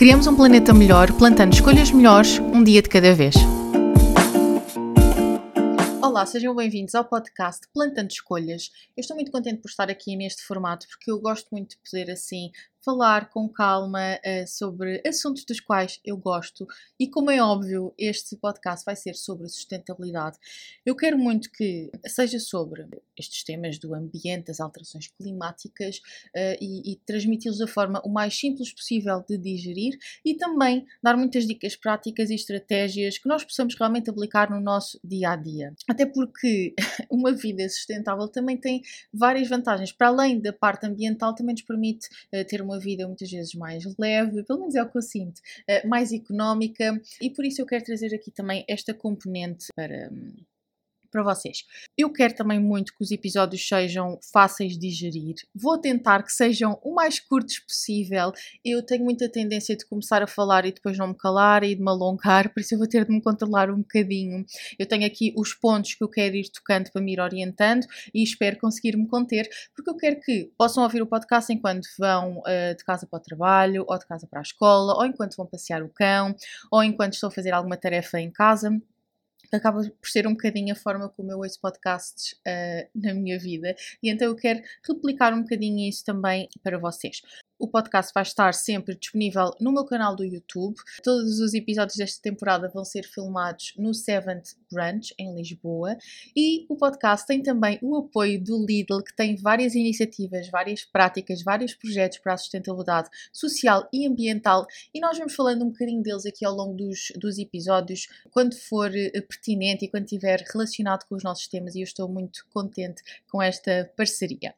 Criamos um planeta melhor plantando escolhas melhores um dia de cada vez. Olá, sejam bem-vindos ao podcast Plantando Escolhas. Eu estou muito contente por estar aqui neste formato porque eu gosto muito de poder assim falar com calma uh, sobre assuntos dos quais eu gosto e, como é óbvio, este podcast vai ser sobre sustentabilidade. Eu quero muito que seja sobre estes temas do ambiente, das alterações climáticas uh, e, e transmiti-los da forma o mais simples possível de digerir e também dar muitas dicas práticas e estratégias que nós possamos realmente aplicar no nosso dia a dia. Até porque uma vida sustentável também tem várias vantagens. Para além da parte ambiental, também nos permite uh, ter uma uma vida muitas vezes mais leve, pelo menos é o que eu sinto, eh, mais económica, e por isso eu quero trazer aqui também esta componente para hum, para vocês. Eu quero também muito que os episódios sejam fáceis de digerir. Vou tentar que sejam o mais curtos possível. Eu tenho muita tendência de começar a falar e depois não me calar e de me alongar, por isso eu vou ter de me controlar um bocadinho. Eu tenho aqui os pontos que eu quero ir tocando para me ir orientando e espero conseguir me conter, porque eu quero que possam ouvir o podcast enquanto vão uh, de casa para o trabalho, ou de casa para a escola, ou enquanto vão passear o cão, ou enquanto estão a fazer alguma tarefa em casa acaba por ser um bocadinho a forma como eu ouço podcasts uh, na minha vida e então eu quero replicar um bocadinho isso também para vocês. O podcast vai estar sempre disponível no meu canal do YouTube. Todos os episódios desta temporada vão ser filmados no Seventh Branch, em Lisboa. E o podcast tem também o apoio do Lidl, que tem várias iniciativas, várias práticas, vários projetos para a sustentabilidade social e ambiental. E nós vamos falando um bocadinho deles aqui ao longo dos, dos episódios, quando for eh, pertinente e quando estiver relacionado com os nossos temas. E eu estou muito contente com esta parceria.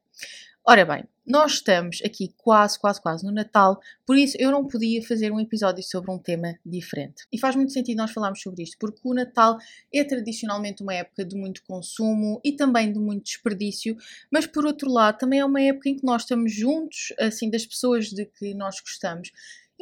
Ora bem, nós estamos aqui quase, quase, quase no Natal, por isso eu não podia fazer um episódio sobre um tema diferente. E faz muito sentido nós falarmos sobre isto, porque o Natal é tradicionalmente uma época de muito consumo e também de muito desperdício, mas por outro lado também é uma época em que nós estamos juntos, assim, das pessoas de que nós gostamos.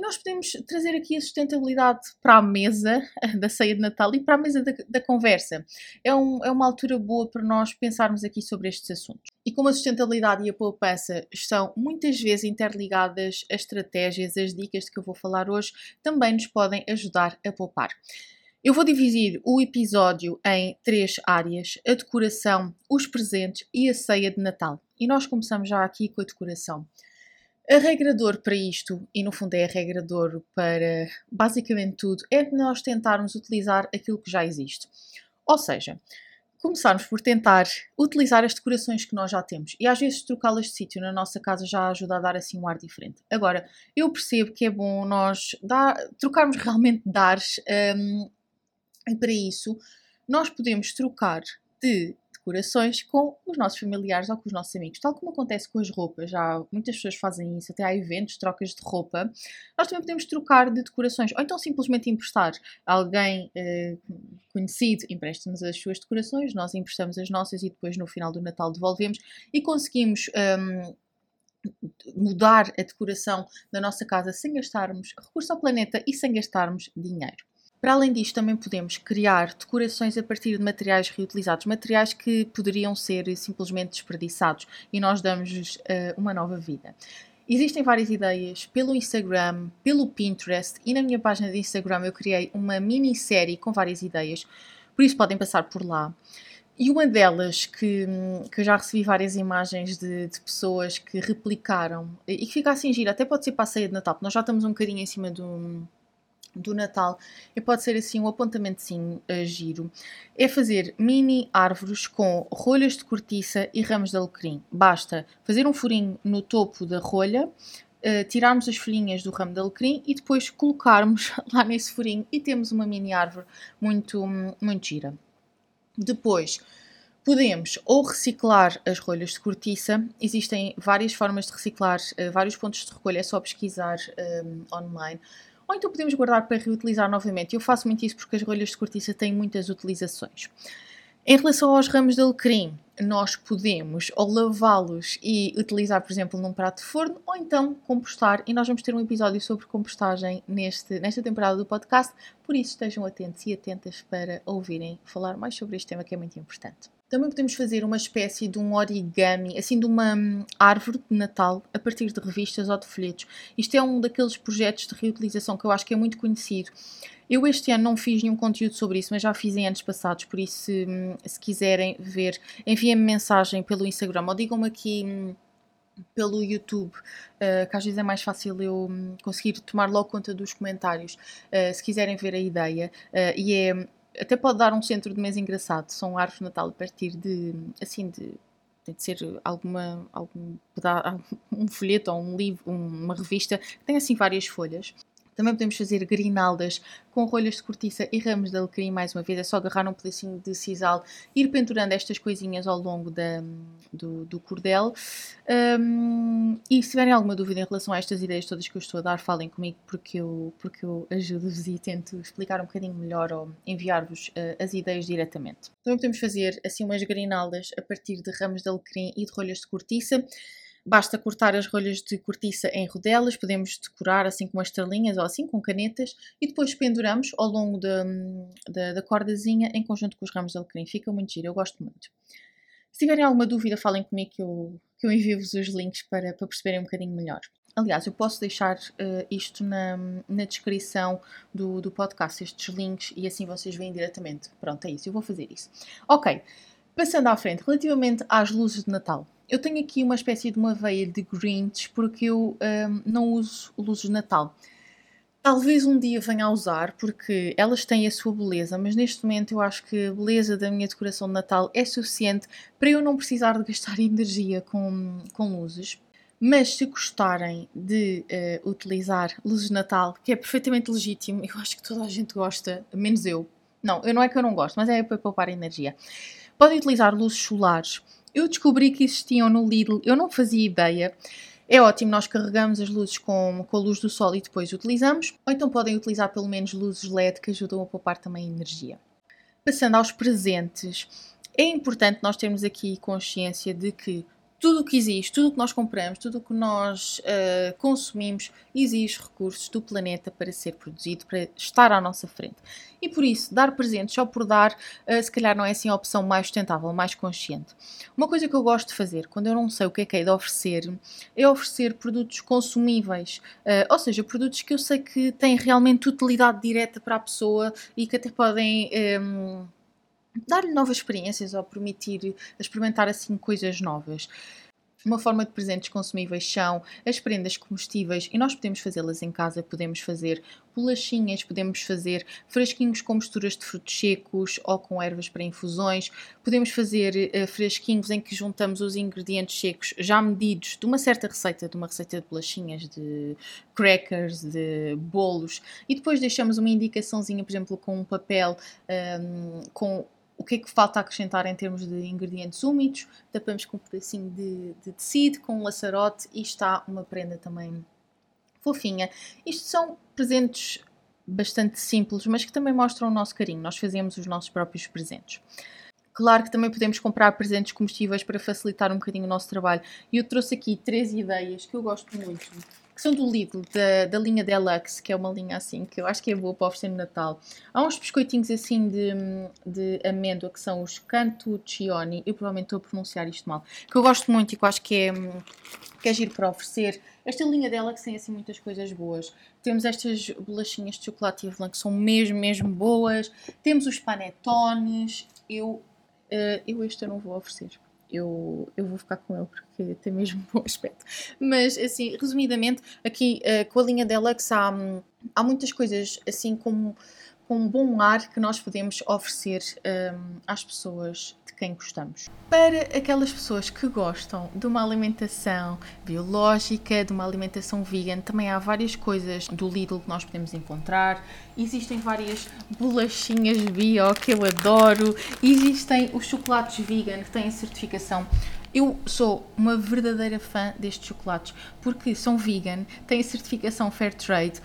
E nós podemos trazer aqui a sustentabilidade para a mesa da ceia de Natal e para a mesa da, da conversa. É, um, é uma altura boa para nós pensarmos aqui sobre estes assuntos. E como a sustentabilidade e a poupança estão muitas vezes interligadas, as estratégias, as dicas de que eu vou falar hoje também nos podem ajudar a poupar. Eu vou dividir o episódio em três áreas: a decoração, os presentes e a ceia de Natal. E nós começamos já aqui com a decoração. A regra de ouro para isto, e no fundo é a regra de ouro para basicamente tudo, é de nós tentarmos utilizar aquilo que já existe. Ou seja, começarmos por tentar utilizar as decorações que nós já temos e às vezes trocá-las de sítio na nossa casa já ajuda a dar assim um ar diferente. Agora, eu percebo que é bom nós dar, trocarmos realmente dares um, e para isso nós podemos trocar de decorações com os nossos familiares ou com os nossos amigos, tal como acontece com as roupas. Já muitas pessoas fazem isso, até há eventos, trocas de roupa. Nós também podemos trocar de decorações ou então simplesmente emprestar. Alguém eh, conhecido empresta-nos as suas decorações, nós emprestamos as nossas e depois no final do Natal devolvemos e conseguimos. Um, mudar a decoração da nossa casa sem gastarmos recurso ao planeta e sem gastarmos dinheiro. Para além disto, também podemos criar decorações a partir de materiais reutilizados, materiais que poderiam ser simplesmente desperdiçados e nós damos-lhes uh, uma nova vida. Existem várias ideias pelo Instagram, pelo Pinterest e na minha página de Instagram eu criei uma minissérie com várias ideias, por isso podem passar por lá. E uma delas que, que eu já recebi várias imagens de, de, pessoas que replicaram e que fica assim gira, até pode ser para a ceia de Natal, porque nós já estamos um bocadinho em cima do, do Natal. E pode ser assim um apontamento sim uh, giro. É fazer mini árvores com rolhas de cortiça e ramos de alecrim. Basta fazer um furinho no topo da rolha uh, tirarmos as folhinhas do ramo de alecrim e depois colocarmos lá nesse furinho e temos uma mini árvore muito, muito gira. Depois Podemos ou reciclar as rolhas de cortiça, existem várias formas de reciclar, uh, vários pontos de recolha, é só pesquisar um, online ou então podemos guardar para reutilizar novamente. Eu faço muito isso porque as rolhas de cortiça têm muitas utilizações. Em relação aos ramos de alecrim, nós podemos ou lavá-los e utilizar, por exemplo, num prato de forno, ou então compostar, e nós vamos ter um episódio sobre compostagem neste, nesta temporada do podcast, por isso estejam atentos e atentas para ouvirem falar mais sobre este tema que é muito importante. Também podemos fazer uma espécie de um origami, assim de uma hum, árvore de Natal, a partir de revistas ou de folhetos. Isto é um daqueles projetos de reutilização que eu acho que é muito conhecido. Eu este ano não fiz nenhum conteúdo sobre isso, mas já fiz em anos passados, por isso se, hum, se quiserem ver, enviem-me mensagem pelo Instagram ou digam-me aqui hum, pelo YouTube, uh, que às vezes é mais fácil eu conseguir tomar logo conta dos comentários, uh, se quiserem ver a ideia, uh, e é até pode dar um centro de mesa engraçado. São árvores de Natal a partir de, assim, de tem de ser alguma, algum um folheto ou um livro, uma revista que tem assim várias folhas. Também podemos fazer grinaldas com rolhas de cortiça e ramos de alecrim, mais uma vez, é só agarrar um pedacinho de sisal, ir pendurando estas coisinhas ao longo da, do, do cordel. Um, e se tiverem alguma dúvida em relação a estas ideias todas que eu estou a dar, falem comigo porque eu, porque eu ajudo-vos e tento explicar um bocadinho melhor ou enviar-vos uh, as ideias diretamente. Também podemos fazer assim umas grinaldas a partir de ramos de alecrim e de rolhas de cortiça. Basta cortar as rolhas de cortiça em rodelas, podemos decorar assim com umas estrelinhas ou assim com canetas e depois penduramos ao longo da, da, da cordazinha em conjunto com os ramos de alecrim. Fica muito giro, eu gosto muito. Se tiverem alguma dúvida, falem comigo que eu, que eu envio-vos os links para, para perceberem um bocadinho melhor. Aliás, eu posso deixar uh, isto na, na descrição do, do podcast, estes links, e assim vocês veem diretamente. Pronto, é isso, eu vou fazer isso. Ok, passando à frente, relativamente às luzes de Natal. Eu tenho aqui uma espécie de uma veia de Grinch porque eu um, não uso luzes de Natal. Talvez um dia venha a usar porque elas têm a sua beleza, mas neste momento eu acho que a beleza da minha decoração de Natal é suficiente para eu não precisar de gastar energia com, com luzes. Mas se gostarem de uh, utilizar luzes de Natal, que é perfeitamente legítimo, eu acho que toda a gente gosta, menos eu. Não, eu não é que eu não gosto, mas é para poupar energia. Podem utilizar luzes solares eu descobri que existiam no Lidl, eu não fazia ideia. É ótimo, nós carregamos as luzes com, com a luz do sol e depois utilizamos, ou então podem utilizar pelo menos luzes LED que ajudam a poupar também energia. Passando aos presentes, é importante nós termos aqui consciência de que tudo o que existe, tudo o que nós compramos, tudo o que nós uh, consumimos, exige recursos do planeta para ser produzido, para estar à nossa frente. E por isso, dar presentes só por dar, uh, se calhar não é assim a opção mais sustentável, mais consciente. Uma coisa que eu gosto de fazer, quando eu não sei o que é que é de oferecer, é oferecer produtos consumíveis, uh, ou seja, produtos que eu sei que têm realmente utilidade direta para a pessoa e que até podem. Um, dar-lhe novas experiências ou permitir experimentar assim coisas novas. Uma forma de presentes consumíveis são as prendas comestíveis e nós podemos fazê-las em casa, podemos fazer bolachinhas, podemos fazer fresquinhos com misturas de frutos secos ou com ervas para infusões, podemos fazer uh, fresquinhos em que juntamos os ingredientes secos já medidos de uma certa receita, de uma receita de bolachinhas, de crackers, de bolos e depois deixamos uma indicaçãozinha, por exemplo, com um papel um, com o que é que falta acrescentar em termos de ingredientes úmidos, tapamos com um pedacinho de, de tecido, com um laçarote e está uma prenda também fofinha. Isto são presentes bastante simples, mas que também mostram o nosso carinho. Nós fazemos os nossos próprios presentes. Claro que também podemos comprar presentes comestíveis para facilitar um bocadinho o nosso trabalho. E eu trouxe aqui três ideias que eu gosto muito que são do Lidl, da, da linha Deluxe, que é uma linha assim que eu acho que é boa para oferecer no Natal. Há uns biscoitinhos assim de, de amêndoa que são os Cantuccioni, eu provavelmente estou a pronunciar isto mal, que eu gosto muito e que eu acho que é, que é giro para oferecer. Esta linha Deluxe tem assim muitas coisas boas. Temos estas bolachinhas de chocolate e avelã que são mesmo, mesmo boas. Temos os panetones. Eu, uh, eu este eu não vou oferecer eu, eu vou ficar com ele porque tem mesmo um bom aspecto. Mas, assim, resumidamente, aqui uh, com a linha Deluxe há, há muitas coisas, assim, como com um bom ar que nós podemos oferecer um, às pessoas de quem gostamos. Para aquelas pessoas que gostam de uma alimentação biológica, de uma alimentação vegan, também há várias coisas do Lidl que nós podemos encontrar. Existem várias bolachinhas bio que eu adoro. Existem os chocolates vegan que têm certificação eu sou uma verdadeira fã destes chocolates porque são vegan, têm certificação Fair Trade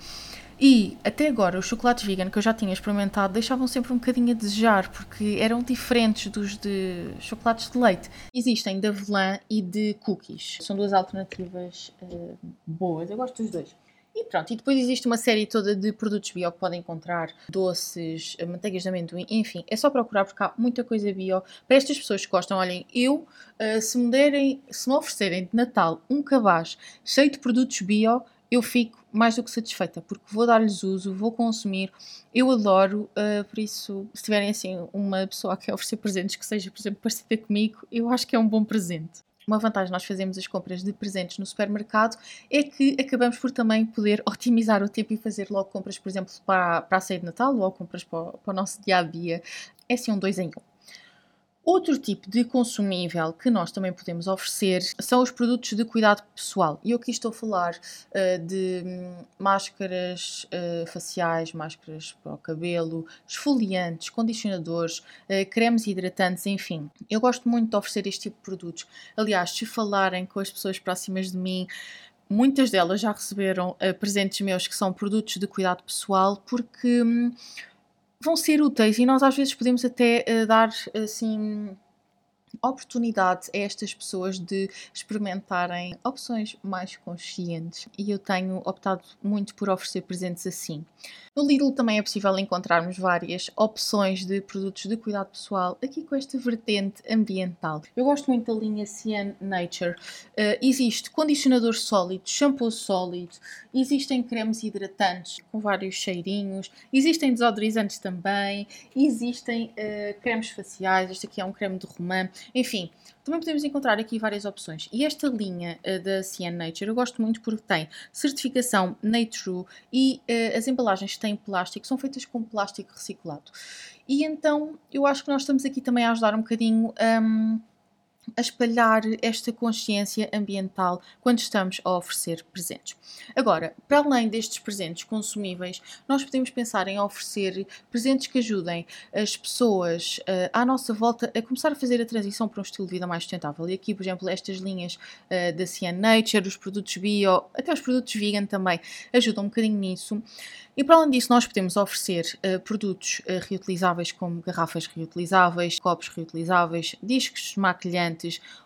e até agora os chocolates vegan que eu já tinha experimentado deixavam sempre um bocadinho a desejar porque eram diferentes dos de chocolates de leite. Existem de avelã e de cookies. São duas alternativas uh, boas, eu gosto dos dois. E pronto, e depois existe uma série toda de produtos bio que podem encontrar, doces, manteigas de amendoim, enfim, é só procurar porque há muita coisa bio. Para estas pessoas que gostam, olhem, eu, uh, se, me derem, se me oferecerem de Natal um cabaz cheio de produtos bio, eu fico mais do que satisfeita, porque vou dar-lhes uso, vou consumir, eu adoro, uh, por isso, se tiverem assim uma pessoa que oferecer presentes que seja, por exemplo, parecida comigo, eu acho que é um bom presente uma vantagem nós fazemos as compras de presentes no supermercado é que acabamos por também poder otimizar o tempo e fazer logo compras, por exemplo, para, para a ceia de Natal ou compras para, para o nosso dia a dia. É assim um dois em um. Outro tipo de consumível que nós também podemos oferecer são os produtos de cuidado pessoal. E eu aqui estou a falar uh, de hum, máscaras uh, faciais, máscaras para o cabelo, esfoliantes, condicionadores, uh, cremes hidratantes, enfim. Eu gosto muito de oferecer este tipo de produtos. Aliás, se falarem com as pessoas próximas de mim, muitas delas já receberam presentes meus que são produtos de cuidado pessoal porque. Um, vão ser úteis e nós às vezes podemos até uh, dar assim oportunidade a estas pessoas de experimentarem opções mais conscientes e eu tenho optado muito por oferecer presentes assim. No Lidl também é possível encontrarmos várias opções de produtos de cuidado pessoal, aqui com esta vertente ambiental. Eu gosto muito da linha Cian Nature. Uh, existe condicionador sólido, shampoo sólido, existem cremes hidratantes com vários cheirinhos, existem desodorizantes também, existem uh, cremes faciais, este aqui é um creme de romã, enfim, também podemos encontrar aqui várias opções. E esta linha uh, da CN Nature eu gosto muito porque tem certificação Nature e uh, as embalagens têm plástico são feitas com plástico reciclado. E então eu acho que nós estamos aqui também a ajudar um bocadinho. Um, a espalhar esta consciência ambiental quando estamos a oferecer presentes. Agora, para além destes presentes consumíveis, nós podemos pensar em oferecer presentes que ajudem as pessoas uh, à nossa volta a começar a fazer a transição para um estilo de vida mais sustentável. E aqui, por exemplo, estas linhas uh, da CN Nature, os produtos bio, até os produtos vegan também ajudam um bocadinho nisso. E para além disso, nós podemos oferecer uh, produtos reutilizáveis como garrafas reutilizáveis, copos reutilizáveis, discos maquilhantes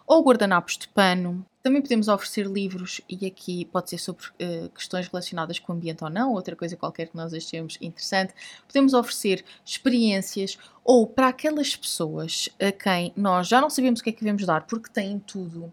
ou guardanapos de pano. Também podemos oferecer livros, e aqui pode ser sobre uh, questões relacionadas com o ambiente ou não, outra coisa qualquer que nós achemos interessante. Podemos oferecer experiências ou para aquelas pessoas a quem nós já não sabemos o que é que devemos dar porque têm tudo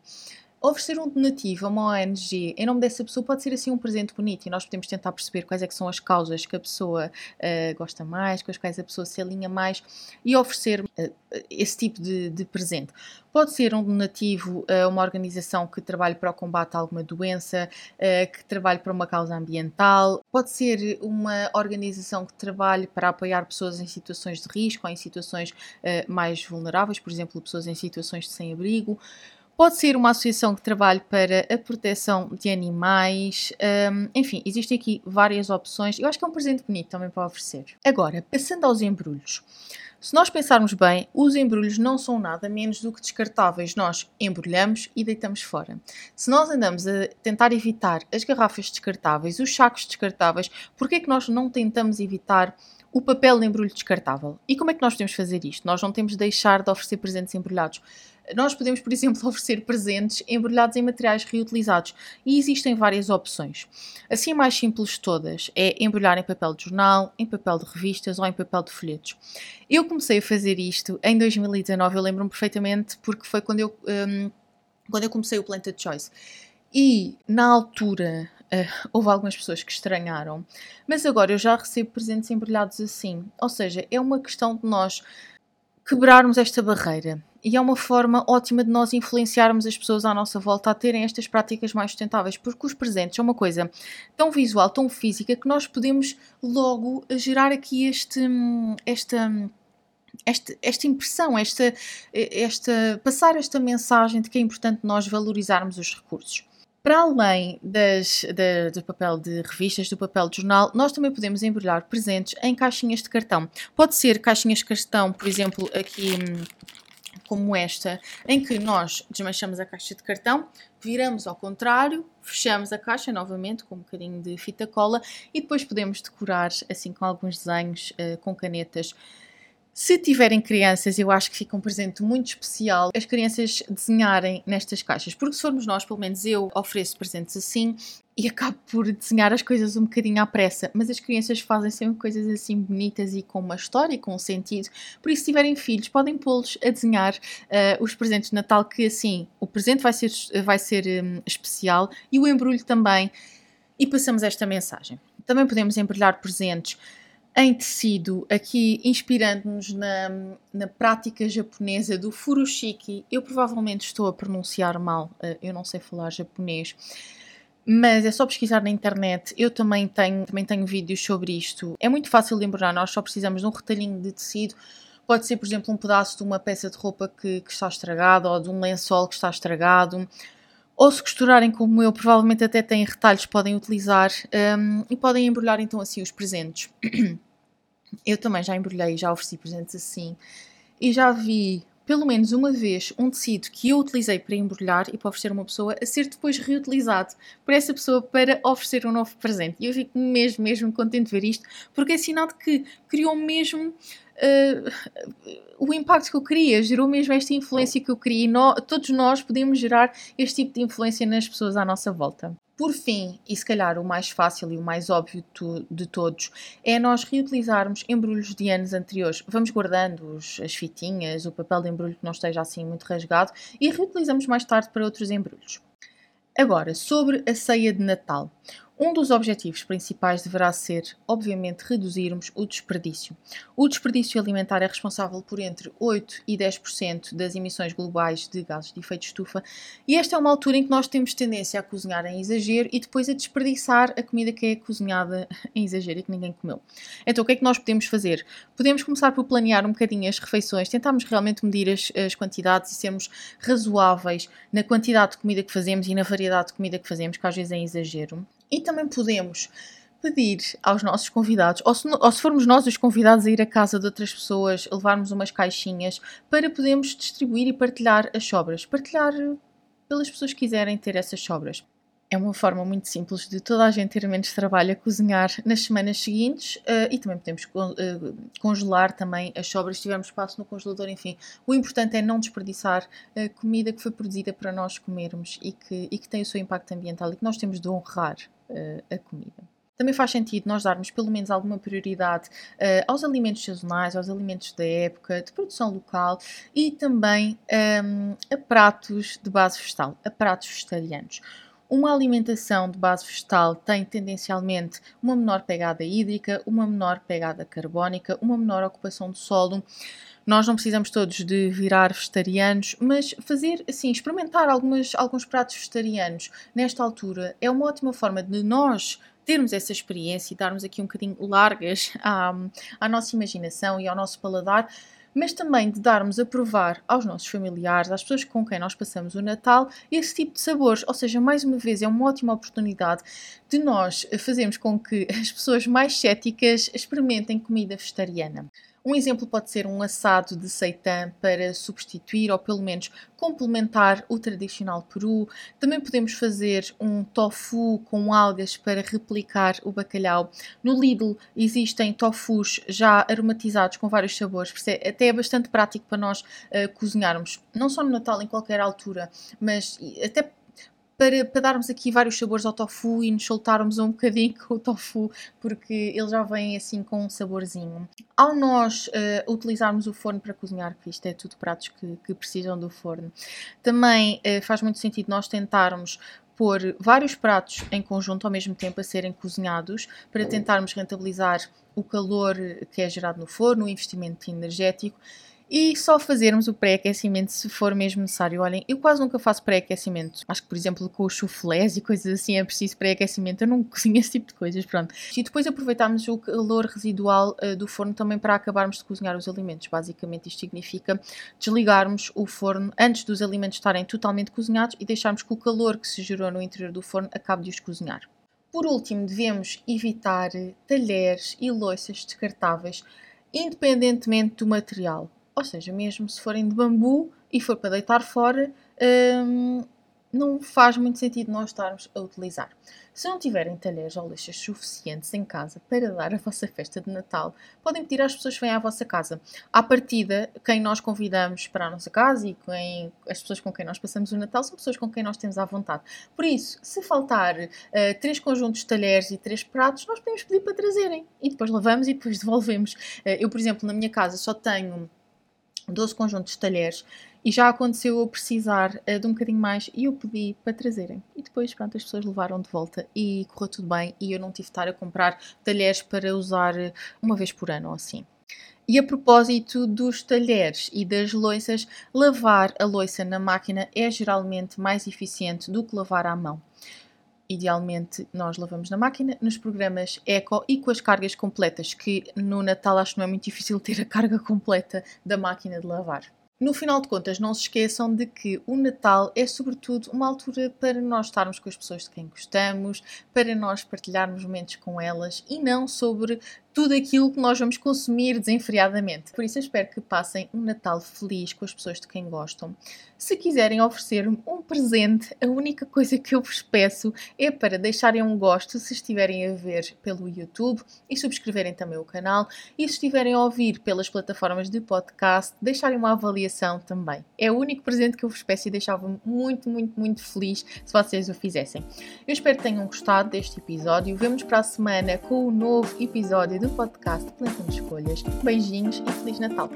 oferecer um donativo a uma ONG em nome dessa pessoa pode ser assim um presente bonito e nós podemos tentar perceber quais é que são as causas que a pessoa uh, gosta mais, com as quais a pessoa se alinha mais e oferecer uh, esse tipo de, de, presente. Pode ser um donativo a uma organização que trabalhe para o combate a alguma doença, uh, que trabalhe para uma causa ambiental, pode ser uma organização que trabalhe para apoiar pessoas em situações de risco ou em situações mais vulneráveis, por exemplo, pessoas em situações de sem-abrigo. Pode ser uma associação que trabalhe para a proteção de animais, um, enfim, existem aqui várias opções. Eu acho que é um presente bonito também para oferecer. Agora, passando aos embrulhos. Se nós pensarmos bem, os embrulhos não são nada menos do que descartáveis. Nós embrulhamos e deitamos fora. Se nós andamos a tentar evitar as garrafas descartáveis, os sacos descartáveis, por que é que nós não tentamos evitar o papel de embrulho descartável? E como é que nós podemos fazer isto? Nós não temos de deixar de oferecer presentes embrulhados. Nós podemos, por exemplo, oferecer presentes embrulhados em materiais reutilizados e existem várias opções. Assim, a mais simples de todas é embrulhar em papel de jornal, em papel de revistas ou em papel de folhetos. Eu comecei a fazer isto em 2019, eu lembro-me perfeitamente porque foi quando eu, um, quando eu comecei o Planted Choice. E na altura Uh, houve algumas pessoas que estranharam, mas agora eu já recebo presentes embrulhados assim. Ou seja, é uma questão de nós quebrarmos esta barreira. E é uma forma ótima de nós influenciarmos as pessoas à nossa volta a terem estas práticas mais sustentáveis, porque os presentes são uma coisa tão visual, tão física, que nós podemos logo gerar aqui este, esta, esta, esta impressão, esta, esta, passar esta mensagem de que é importante nós valorizarmos os recursos. Para além das, da, do papel de revistas, do papel de jornal, nós também podemos embrulhar presentes em caixinhas de cartão. Pode ser caixinhas de cartão, por exemplo, aqui como esta, em que nós desmanchamos a caixa de cartão, viramos ao contrário, fechamos a caixa novamente com um bocadinho de fita cola e depois podemos decorar assim com alguns desenhos uh, com canetas Se tiverem crianças, eu acho que fica um presente muito especial as crianças desenharem nestas caixas, porque se formos nós, pelo menos eu ofereço presentes assim e acabo por desenhar as coisas um bocadinho à pressa, mas as crianças fazem sempre coisas assim bonitas e com uma história e com um sentido. Por isso, se tiverem filhos, podem pô-los a desenhar uh, os presentes de Natal, que assim o presente vai ser, vai ser um, especial e o embrulho também. E passamos esta mensagem. Também podemos embrulhar presentes em tecido, aqui inspirando-nos na, na prática japonesa do furoshiki. Eu provavelmente estou a pronunciar mal, eh, eu não sei falar japonês, mas é só pesquisar na internet. Eu também tenho, também tenho vídeos sobre isto. É muito fácil lembrar, nós só precisamos de um retalhinho de tecido. Pode ser, por exemplo, um pedaço de uma peça de roupa que, que está estragada ou de um lençol que está estragado ou se costurarem como eu, provavelmente até têm retalhos podem utilizar um, e podem embrulhar então assim os presentes. Eu também já embrulhei, já ofereci presentes assim e já vi pelo menos uma vez um tecido que eu utilizei para embrulhar e para oferecer a uma pessoa a ser depois reutilizado por essa pessoa para oferecer um novo presente. E eu fico mesmo, mesmo contente de ver isto, porque é sinal de que criou mesmo uh, o impacto que eu queria, gerou mesmo esta influência que eu queria e nós, todos nós podemos gerar este tipo de influência nas pessoas à nossa volta. Por fim, e se calhar o mais fácil e o mais óbvio de todos, é nós reutilizarmos embrulhos de anos anteriores. Vamos guardando os, as fitinhas, o papel de embrulho que não esteja assim muito rasgado e reutilizamos mais tarde para outros embrulhos. Agora, sobre a ceia de Natal. Um dos objetivos principais deverá ser, obviamente, reduzirmos o desperdício. O desperdício alimentar é responsável por entre 8 e 10% das emissões globais de gases de efeito de estufa, e esta é uma altura em que nós temos tendência a cozinhar em exagero e depois a desperdiçar a comida que é cozinhada em exagero e que ninguém comeu. Então, o que é que nós podemos fazer? Podemos começar por planear um bocadinho as refeições, tentarmos realmente medir as, as quantidades e sermos razoáveis na quantidade de comida que fazemos e na variedade de comida que fazemos, que às vezes é exagero. E também podemos pedir aos nossos convidados, ou se, ou se, formos nós os convidados a ir à casa de outras pessoas, levarmos umas caixinhas para podermos distribuir e partilhar as sobras. Partilhar pelas pessoas que quiserem ter essas sobras. É uma forma muito simples de toda a gente ter menos trabalho a cozinhar nas semanas seguintes uh, e também podemos uh, congelar também as sobras se tivermos espaço no congelador. Enfim, o importante é não desperdiçar a comida que foi produzida para nós comermos e que, e que tem o seu impacto ambiental e que nós temos de honrar uh, a comida. Também faz sentido nós darmos pelo menos alguma prioridade uh, aos alimentos sazonais, aos alimentos da época, de produção local e também um, a pratos de base vegetal, a pratos vegetarianos. Uma alimentação de base vegetal tem tendencialmente uma menor pegada hídrica, uma menor pegada carbónica, uma menor ocupação de solo. Nós não precisamos todos de virar vegetarianos, mas fazer assim, experimentar algumas, alguns pratos vegetarianos nesta altura é uma ótima forma de nós termos essa experiência e darmos aqui um bocadinho largas à, à nossa imaginação e ao nosso paladar mas também de darmos a provar aos nossos familiares, às pessoas com quem nós passamos o Natal, esse tipo de sabores. Ou seja, mais uma vez, é uma ótima oportunidade de nós fazermos com que as pessoas mais céticas experimentem comida vegetariana. Um exemplo pode ser um assado de seitã para substituir ou pelo menos complementar o tradicional peru. Também podemos fazer um tofu com algas para replicar o bacalhau. No Lidl existem tofus já aromatizados com vários sabores, é até é bastante prático para nós uh, cozinharmos, não só no Natal, em qualquer altura, mas até para, para darmos aqui vários sabores ao tofu e nos soltarmos um bocadinho com o tofu, porque ele já vem assim com um saborzinho. Ao nós uh, utilizarmos o forno para cozinhar, que isto é tudo pratos que, que precisam do forno, também uh, faz muito sentido nós tentarmos pôr vários pratos em conjunto ao mesmo tempo a serem cozinhados para tentarmos rentabilizar o calor que é gerado no forno, o investimento energético e só fazermos o pré-aquecimento se for mesmo necessário. Olhem, eu quase nunca faço pré-aquecimento. Acho que, por exemplo, com os chuflés e coisas assim é preciso pré-aquecimento. Eu não cozinho esse tipo de coisas, pronto. E depois aproveitarmos o calor residual uh, do forno também para acabarmos de cozinhar os alimentos. Basicamente, isto significa desligarmos o forno antes dos alimentos estarem totalmente cozinhados e deixarmos que o calor que se gerou no interior do forno acabe de os cozinhar. Por último, devemos evitar talheres e louças descartáveis, independentemente do material ou seja, mesmo se forem de bambu e for para deitar fora, hum, não faz muito sentido nós estarmos a utilizar. Se não tiverem talheres ou lixas suficientes em casa para dar a vossa festa de Natal, podem pedir às pessoas que vêm à vossa casa. À partida, quem nós convidamos para a nossa casa e quem, as pessoas com quem nós passamos o Natal são pessoas com quem nós temos à vontade. Por isso, se faltar uh, três conjuntos de talheres e três pratos, nós podemos pedir para trazerem e depois lavamos e depois devolvemos. Uh, eu, por exemplo, na minha casa só tenho 12 conjuntos de talheres e já aconteceu eu precisar uh, de um bocadinho mais e eu pedi para trazerem. E depois, pronto, as pessoas levaram de volta e correu tudo bem e eu não tive de estar a comprar talheres para usar eh, uma vez por ano ou assim. E a propósito dos talheres e das loiças, lavar a loiça na máquina é geralmente mais eficiente do que lavar à mão. Idealmente, nós lavamos na máquina, nos programas Eco e com as cargas completas, que no Natal acho que não é muito difícil ter a carga completa da máquina de lavar. No final de contas, não se esqueçam de que o Natal é, sobretudo, uma altura para nós estarmos com as pessoas de quem gostamos, para nós partilharmos momentos com elas e não sobre tudo aquilo que nós vamos consumir desenfreadamente. Por isso, eu espero que passem um Natal feliz com as pessoas de quem gostam. Se quiserem oferecer-me um presente, a única coisa que eu vos peço é para deixarem um gosto se estiverem a ver pelo YouTube e subscreverem também o canal. E se estiverem a ouvir pelas plataformas de podcast, deixarem uma avaliação também. É o único presente que eu vos peço e deixava-me muito, muito, muito feliz se vocês o fizessem. Eu espero que tenham gostado deste episódio. Vemo-nos para a semana com o um novo episódio do podcast Plantando Escolhas. Beijinhos e Feliz Natal!